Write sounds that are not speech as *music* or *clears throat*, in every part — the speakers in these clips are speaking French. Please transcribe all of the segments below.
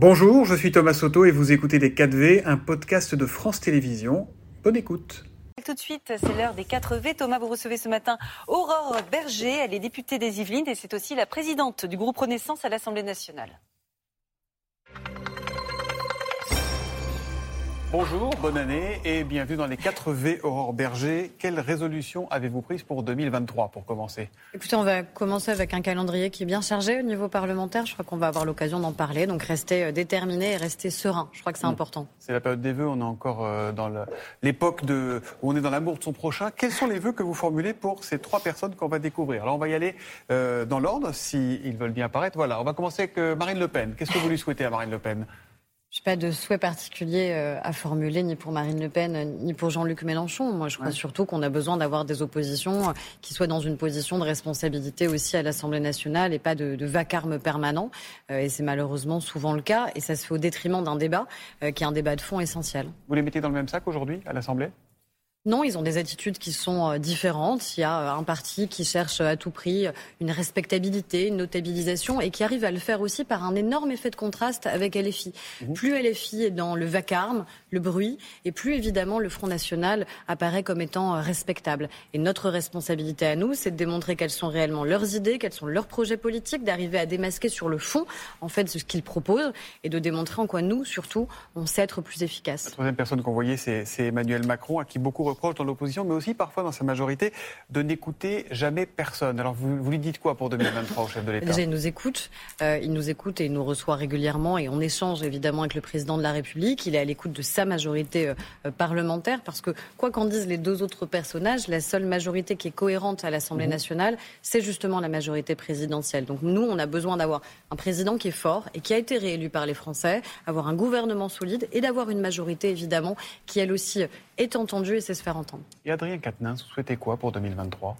Bonjour, je suis Thomas Soto et vous écoutez Les 4V, un podcast de France Télévisions. Bonne écoute. Tout de suite, c'est l'heure des 4V. Thomas, vous recevez ce matin Aurore Berger. Elle est députée des Yvelines et c'est aussi la présidente du groupe Renaissance à l'Assemblée nationale. Bonjour, bonne année et bienvenue dans les 4 V Aurore Berger. Quelle résolution avez-vous prise pour 2023 pour commencer? Écoutez, on va commencer avec un calendrier qui est bien chargé au niveau parlementaire. Je crois qu'on va avoir l'occasion d'en parler. Donc restez euh, déterminés et restez serein. Je crois que c'est important. C'est la période des vœux. On est encore euh, dans l'époque de où on est dans l'amour de son prochain. Quels sont les vœux que vous formulez pour ces trois personnes qu'on va découvrir? Alors on va y aller euh, dans l'ordre, s'ils veulent bien apparaître. Voilà, on va commencer avec Marine Le Pen. Qu'est-ce que vous lui souhaitez à Marine Le Pen? Je n'ai pas de souhait particulier euh, à formuler ni pour Marine Le Pen ni pour Jean-Luc Mélenchon. Moi, je crois surtout qu'on a besoin d'avoir des oppositions euh, qui soient dans une position de responsabilité aussi à l'Assemblée nationale et pas de, vacarme permanent. Euh, et c'est malheureusement souvent le cas. Et ça se fait au détriment d'un débat qui est un débat de fond essentiel. Vous les mettez dans le même sac aujourd'hui à l'Assemblée? Non, ils ont des attitudes qui sont euh, différentes. Il y a euh, un parti qui cherche à tout prix une respectabilité, une notabilisation et qui arrive à le faire aussi par un énorme effet de contraste avec LFI. Mmh. Plus LFI est dans le vacarme, le bruit, et plus évidemment le Front National apparaît comme étant euh, respectable. Et notre responsabilité à nous, c'est de démontrer quelles sont réellement leurs idées, quels sont leurs projets politiques, d'arriver à démasquer sur le fond, en fait, ce qu'ils proposent, et de démontrer en quoi nous, surtout, on sait être plus efficaces. La troisième personne qu'on voyait, c'est Emmanuel Macron, à qui beaucoup proche dans l'opposition, mais aussi parfois dans sa majorité, de n'écouter jamais personne. Alors vous, vous, lui dites quoi pour 2023 au chef de l'État? Déjà, il nous écoute. Euh, il nous écoute et il nous reçoit régulièrement et on échange évidemment avec le président de la République. Il est à l'écoute de sa majorité euh, parlementaire parce que, quoi qu'en disent les deux autres personnages, la seule majorité qui est cohérente à l'Assemblée mhm. nationale, c'est justement la majorité présidentielle. Donc nous, on a besoin d'avoir un président qui est fort et qui a été réélu par les Français, avoir un gouvernement solide et d'avoir une majorité évidemment qui elle aussi est entendue et sait se faire entendre. Et Adrien Quatennens, vous souhaitez quoi pour 2023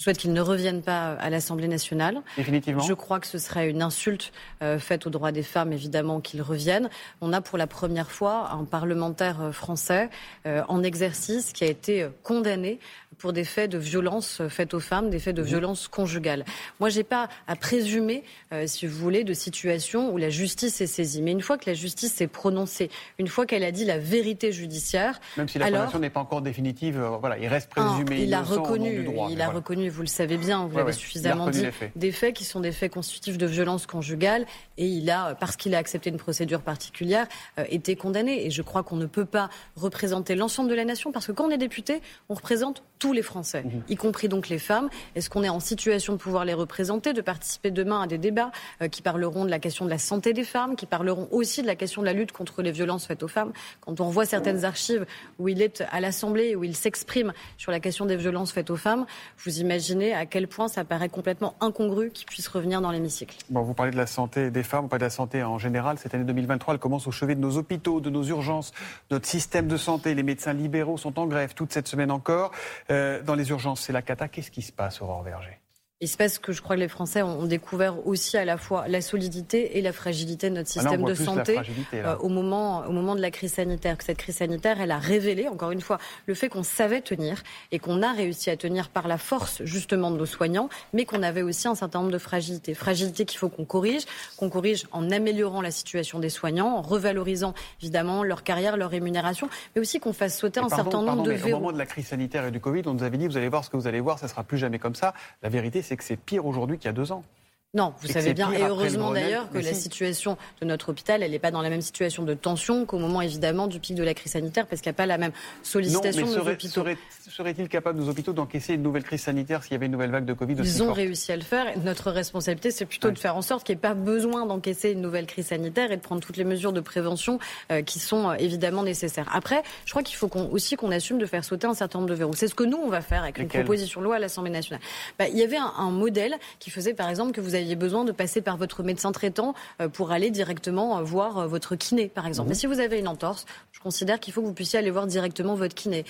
je souhaite qu'il ne revienne pas à l'Assemblée nationale. Définitivement. Je crois que ce serait une insulte euh, faite aux droits des femmes, évidemment, qu'il revienne. On a pour la première fois un parlementaire euh, français euh, en exercice qui a été condamné pour des faits de violence faites aux femmes, des faits de violence conjugale. Moi, j'ai pas à présumer, si vous voulez, de situations où la justice est saisie. Mais une fois que la justice s'est prononcée, une fois qu'elle a dit la vérité judiciaire, même si la condamnation n'est pas encore définitive, voilà, il reste présumé il a reconnu, il a reconnu vous le savez bien, vous l'avez suffisamment dit, des faits qui sont des faits constitutifs de violence conjugale. Et il a, parce qu'il a accepté une procédure particulière, euh, été condamné. Et je crois qu'on ne peut pas représenter l'ensemble de la nation, parce que quand on est député, on représente tous les Français, mhm. y compris donc les femmes. Est-ce qu'on est en situation de pouvoir les représenter, de participer demain à des débats euh, qui parleront de la question de la santé des femmes, qui parleront aussi de la question de la lutte contre les violences faites aux femmes Quand on voit certaines archives où il est à l'Assemblée, où il s'exprime sur la question des violences faites aux femmes, vous imaginez Imaginez à quel point ça paraît complètement incongru qu'il puisse revenir dans l'hémicycle. Bon, vous parlez de la santé des femmes, vous parlez de la santé en général. Cette année 2023, elle commence au chevet de nos hôpitaux, de nos urgences, notre système de santé. Les médecins libéraux sont en grève toute cette semaine encore. Euh, dans les urgences, c'est la cata. Qu'est-ce qui se passe, Aurore Verger? Il se passe que je crois que les Français ont découvert aussi à la fois la solidité et la fragilité de notre ah système de santé euh, au, moment, au moment de la crise sanitaire. Que cette crise sanitaire, elle a révélé, encore une fois, le fait qu'on savait tenir et qu'on a réussi à tenir par la force justement de nos soignants, mais qu'on avait aussi un certain nombre de fragilités. Fragilités qu'il faut qu'on corrige, qu'on corrige en améliorant la situation des soignants, en revalorisant évidemment leur carrière, leur rémunération, mais aussi qu'on fasse sauter un certain nombre de verrous. Au moment de la crise sanitaire et du Covid, on nous avait dit, vous allez voir ce que vous allez voir, ça sera plus jamais comme ça. La vérité, c'est que c'est pire aujourd'hui qu'il y a deux ans. Non, vous savez bien, et heureusement d'ailleurs que la situation de notre hôpital, elle n'est pas dans la même situation de tension qu'au moment évidemment du pic de la crise sanitaire, parce qu'il n'y a pas la même sollicitation non, mais de nos hôpitaux. Serait-il capable, nos hôpitaux, d'encaisser une nouvelle crise sanitaire s'il y avait une nouvelle vague de Covid Ils ont réussi à le faire. Notre responsabilité, c'est plutôt de faire en sorte qu'il n'y ait pas besoin d'encaisser une nouvelle crise sanitaire et de prendre toutes les mesures de prévention euh, qui sont euh, évidemment nécessaires. Après, je crois qu'il faut aussi qu'on assume de faire sauter un certain nombre de verrous. C'est ce que nous, on va faire avec une proposition de loi à l'Assemblée nationale. Bah, il y avait un, un modèle qui faisait, par exemple, que vous aviez besoin de passer par votre médecin traitant euh, pour aller directement euh, voir euh, votre kiné, par exemple. Mhm. Mais si vous avez une entorse, je considère qu'il faut que vous puissiez aller voir directement votre kiné.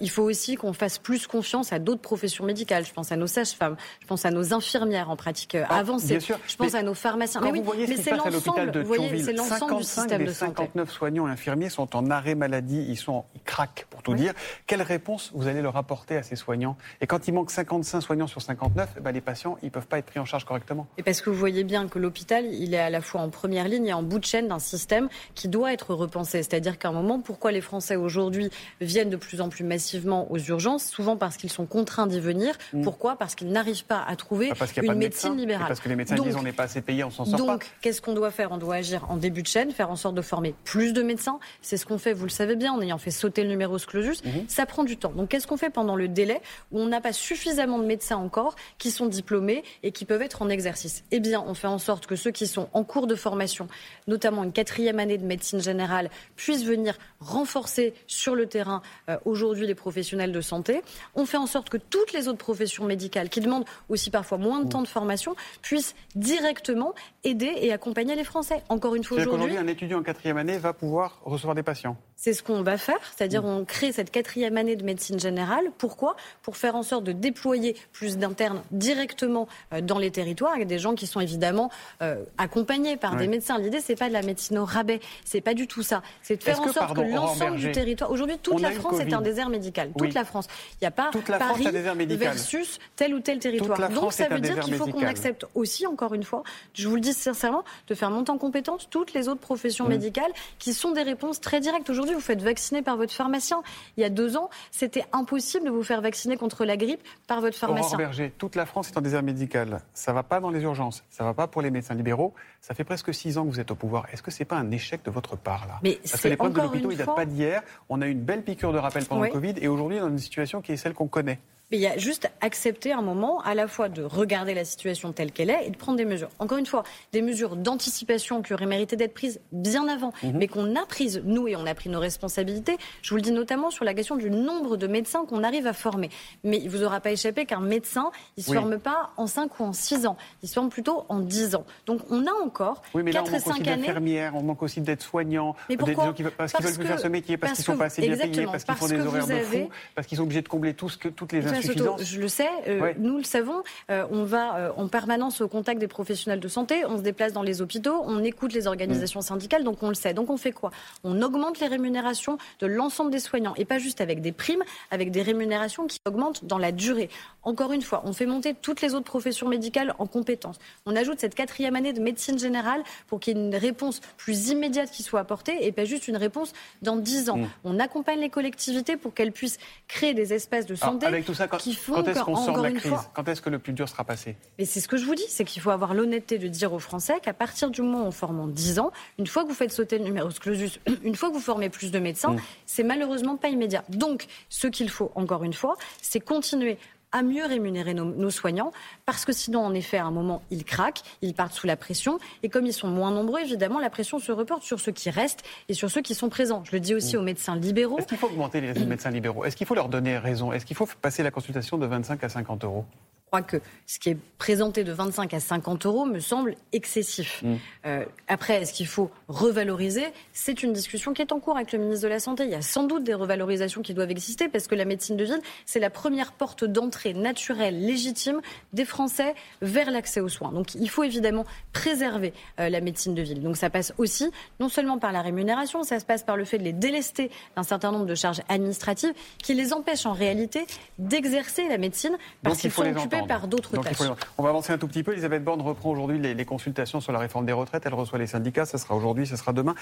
il faut aussi qu'on fasse plus confiance à d'autres professions médicales. Je pense à nos sages-femmes, je pense à nos infirmières en pratique ah, avancée, je pense à nos pharmaciens. mais oui, mais c'est l'ensemble, de c'est l'ensemble du système de santé. 59 soignants et infirmiers sont en arrêt maladie, ils sont, ils craquent pour tout dire. Quelle réponse vous allez leur apporter à ces soignants? Et quand il manque 55 soignants sur 59, eh ben, les patients, ils peuvent pas être pris en charge correctement. Et parce que vous voyez bien que l'hôpital, il est à la fois en première ligne et en bout de chaîne d'un système qui doit être repensé. C'est-à-dire qu'à un moment, pourquoi les Français aujourd'hui viennent de plus en plus massivement aux urgences? Souvent parce qu'ils sont contraints d'y venir. Mm. Pourquoi? Parce qu'ils n'arrivent pas à trouver bah, une médecine libérale. Parce que les médecins disent on n'est pas assez payés, on s'en sort donc, pas. Donc, qu'est-ce qu'on doit faire? On doit agir en début de chaîne, faire en sorte de former plus de médecins. C'est ce qu'on fait, vous le savez bien, en ayant fait sauter le numéro clausus. Mm-hmm. Ça prend du temps. Donc, qu'est-ce qu'on fait pendant le délai où on n'a pas suffisamment de médecins encore qui sont diplômés et qui peuvent être en exercice? Eh bien, on fait en sorte que ceux qui sont en cours de formation, notamment une quatrième année de médecine générale, puissent venir renforcer sur le terrain euh, aujourd'hui les professionnels de santé. On fait en sorte que toutes les autres professions médicales, qui demandent aussi parfois moins de temps de formation, puissent directement aider et accompagner les Français. Encore une fois aujourd'hui, un étudiant en quatrième année va pouvoir recevoir des patients. C'est ce qu'on va faire, c'est-à-dire mm. on crée cette quatrième année de médecine générale. Pourquoi? Pour faire en sorte de déployer plus d'internes directement euh, dans les territoires, avec des gens qui sont évidemment euh, accompagnés par des médecins. L'idée, c'est pas de la médecine au rabais, c'est pas du tout ça. C'est de faire en sorte que, l'ensemble du territoire. Aujourd'hui, toute la France est un désert médical. Toute la France. Il n'y a pas Paris versus tel ou tel territoire. Donc ça veut dire qu'il faut qu'on accepte aussi, encore une fois, je vous le dis sincèrement, de faire monter en compétence toutes les autres professions mm. médicales qui sont des réponses très directes. Aujourd'hui, vous faites vacciner par votre pharmacien. Il y a deux ans, c'était impossible de vous faire vacciner contre la grippe par votre pharmacien. Berger, toute la France est en désert médical. Ça ne va pas dans les urgences. Ça ne va pas pour les médecins libéraux. Ça fait presque six ans que vous êtes au pouvoir. Est-ce que ce n'est pas un échec de votre part, là? Mais Parce que les problèmes de l'hôpital, ils ne datent pas d'hier. On a eu une belle piqûre de rappel pendant le Covid et aujourd'hui, on est dans une situation qui est celle qu'on connaît. Mais il y a juste accepter un moment à la fois de regarder la situation telle qu'elle est et de prendre des mesures. Encore une fois, des mesures d'anticipation qui auraient mérité d'être prises bien avant, mhm. mais qu'on a prises, nous, et on a pris nos responsabilités. Je vous le dis notamment sur la question du nombre de médecins qu'on arrive à former. Mais il ne vous aura pas échappé qu'un médecin, il ne se forme pas en 5 ou en 6 ans. Il se forme plutôt en 10 ans. Donc on a encore oui, mais 4 et 5 années. On manque aussi d'être-soignants, des gens qui, parce, qu'ils veulent plus faire ce métier, parce, qu'ils ne sont pas assez bien payés, parce qu'ils font des horaires de fou, parce qu'ils sont obligés de combler tout ce que, toutes les Je le sais euh, nous le savons, euh, on va euh, en permanence au contact des professionnels de santé, on se déplace dans les hôpitaux, on écoute les organisations syndicales, donc on le sait. Donc on fait quoi? On augmente les rémunérations de l'ensemble des soignants, et pas juste avec des primes, avec des rémunérations qui augmentent dans la durée. Encore une fois, on fait monter toutes les autres professions médicales en compétences. On ajoute cette quatrième année de médecine générale pour qu'il y ait une réponse plus immédiate qui soit apportée et pas juste une réponse dans dix ans. Mm. On accompagne les collectivités pour qu'elles puissent créer des espaces de santé avec tout ça, qui font on sort de la crise Quand est-ce que le plus dur sera passé Mais c'est ce que je vous dis, c'est qu'il faut avoir l'honnêteté de dire aux Français qu'à partir du moment où on forme en 10 ans, une fois que vous faites sauter le numéro clausus, *clears throat* une fois que vous formez plus de médecins, mm. c'est malheureusement pas immédiat. Donc, ce qu'il faut, encore une fois, c'est continuer à mieux rémunérer nos, soignants, parce que sinon, en effet, à un moment, ils craquent, ils partent sous la pression, et comme ils sont moins nombreux, évidemment, la pression se reporte sur ceux qui restent et sur ceux qui sont présents. Je le dis aussi mm. aux médecins libéraux. Est-ce qu'il faut augmenter les médecins libéraux? Est-ce qu'il faut leur donner raison? Est-ce qu'il faut passer la consultation de 25 à 50 euros? Crois que ce qui est présenté de 25 à 50 euros me semble excessif. Mm. Euh, après, est-ce qu'il faut revaloriser? C'est une discussion qui est en cours avec le ministre de la Santé. Il y a sans doute des revalorisations qui doivent exister parce que la médecine de ville, c'est la première porte d'entrée naturelle, légitime des Français vers l'accès aux soins. Donc il faut évidemment préserver euh, la médecine de ville. Donc ça passe aussi non seulement par la rémunération, ça se passe par le fait de les délester d'un certain nombre de charges administratives qui les empêchent en réalité d'exercer la médecine parce qu'ils sont occupés par d'autres tâches. On va avancer un tout petit peu. Elisabeth Borne reprend aujourd'hui les, consultations sur la réforme des retraites. Elle reçoit les syndicats. Ce sera aujourd'hui, ce sera demain.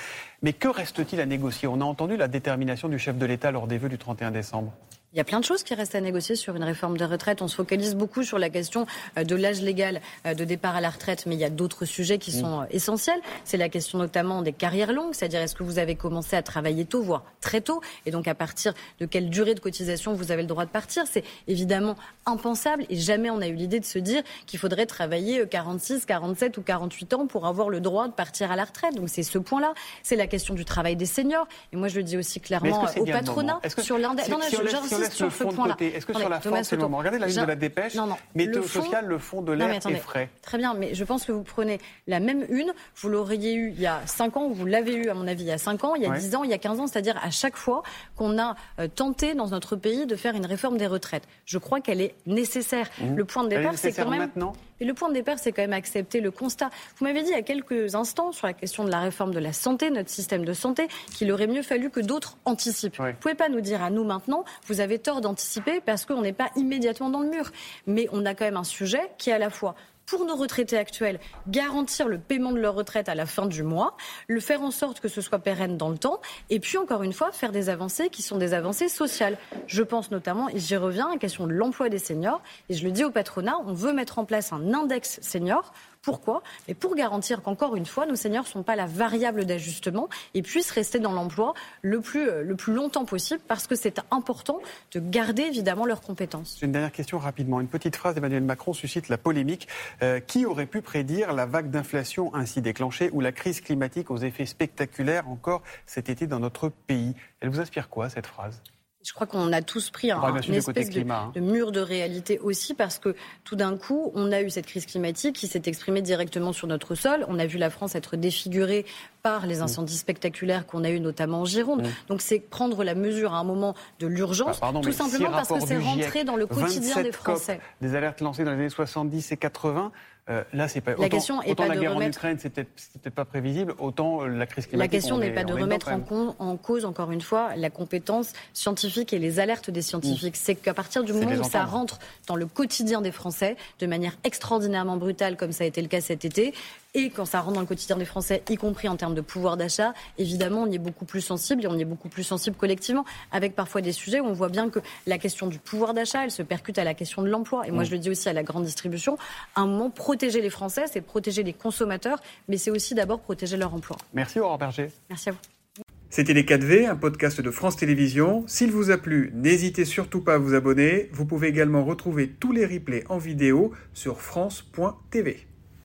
Mais que reste-t-il à négocier? On a entendu la détermination du chef de l'État lors des vœux du 31 décembre. Il y a plein de choses qui restent à négocier sur une réforme de retraite. On se focalise beaucoup sur la question euh, de l'âge légal euh, de départ à la retraite, mais il y a d'autres sujets qui sont euh, essentiels. C'est la question notamment des carrières longues, c'est-à-dire est-ce que vous avez commencé à travailler tôt, voire très tôt, et donc à partir de quelle durée de cotisation vous avez le droit de partir? C'est évidemment impensable et jamais on a eu l'idée de se dire qu'il faudrait travailler 46, 47 ou 48 ans pour avoir le droit de partir à la retraite. Donc c'est ce point-là. C'est la question du travail des seniors. Et moi je le dis aussi clairement au patronat sur l'indemnité laisse le fond de côté. Est-ce que sur la forme, c'est le moment Regardez la une de la dépêche. Non. Météo social, le fond de l'air est frais. Très bien, mais je pense que vous prenez la même une, vous l'auriez eu il y a 5 ans, vous l'avez eu, à mon avis, il y a 5 ans, il y a 10 ans, il y a 15 ans, c'est-à-dire à chaque fois qu'on a euh, tenté dans notre pays de faire une réforme des retraites. Je crois qu'elle est nécessaire. Mmh. Le point de départ, c'est quand même. Maintenant et le point de départ, c'est quand même accepter le constat. Vous m'avez dit il y a quelques instants sur la question de la réforme de la santé, notre système de santé, qu'il aurait mieux fallu que d'autres anticipent. Vous ne pouvez pas nous dire à nous maintenant, vous avez tort d'anticiper parce qu'on n'est pas immédiatement dans le mur. Mais on a quand même un sujet qui est à la fois pour nos retraités actuels, garantir le paiement de leur retraite à la fin du mois, le faire en sorte que ce soit pérenne dans le temps, et puis encore une fois, faire des avancées qui sont des avancées sociales. Je pense notamment, et j'y reviens, à la question de l'emploi des seniors, et je le dis au patronat, on veut mettre en place un index senior pourquoi Mais pour garantir qu'encore une fois, nos seniors ne sont pas la variable d'ajustement et puissent rester dans l'emploi le plus, euh, le plus longtemps possible parce que c'est important de garder évidemment leurs compétences. Une dernière question rapidement. Une petite phrase d'Emmanuel Macron suscite la polémique. Euh, qui aurait pu prédire la vague d'inflation ainsi déclenchée ou la crise climatique aux effets spectaculaires encore cet été dans notre pays? Elle vous inspire quoi cette phrase? Je crois qu'on a tous pris un, une espèce hein. de, mur de réalité aussi parce que tout d'un coup, on a eu cette crise climatique qui s'est exprimée directement sur notre sol. On a vu la France être défigurée par les mm. incendies spectaculaires qu'on a eu notamment en Gironde. Mm. Donc c'est prendre la mesure à un moment de l'urgence, bah, tout simplement parce que c'est rentré dans le quotidien des Français. des alertes lancées dans les années 70 et 80 euh, là, c'est pas. La autant, question est pas la de guerre remettre... en Ukraine, c'était peut-être pas prévisible. Autant euh, la crise climatique. La question n'est pas de remettre en, en, cause, encore une fois, la compétence scientifique et les alertes des scientifiques. C'est qu'à partir du moment où ça rentre dans le quotidien des Français, de manière extraordinairement brutale, comme ça a été le cas cet été, et quand ça rentre dans le quotidien des Français, y compris en termes de pouvoir d'achat, évidemment, on y est beaucoup plus sensible et on y est beaucoup plus sensible collectivement, avec parfois des sujets où on voit bien que la question du pouvoir d'achat, elle se percute à la question de l'emploi. Et moi, mm. je le dis aussi à la grande distribution, à un moment, protéger les Français, c'est protéger les consommateurs, mais c'est aussi d'abord protéger leur emploi. Merci Aurore Berger. Merci à vous. C'était Les 4V, un podcast de France Télévisions. S'il vous a plu, n'hésitez surtout pas à vous abonner. Vous pouvez également retrouver tous les replays en vidéo sur France.tv.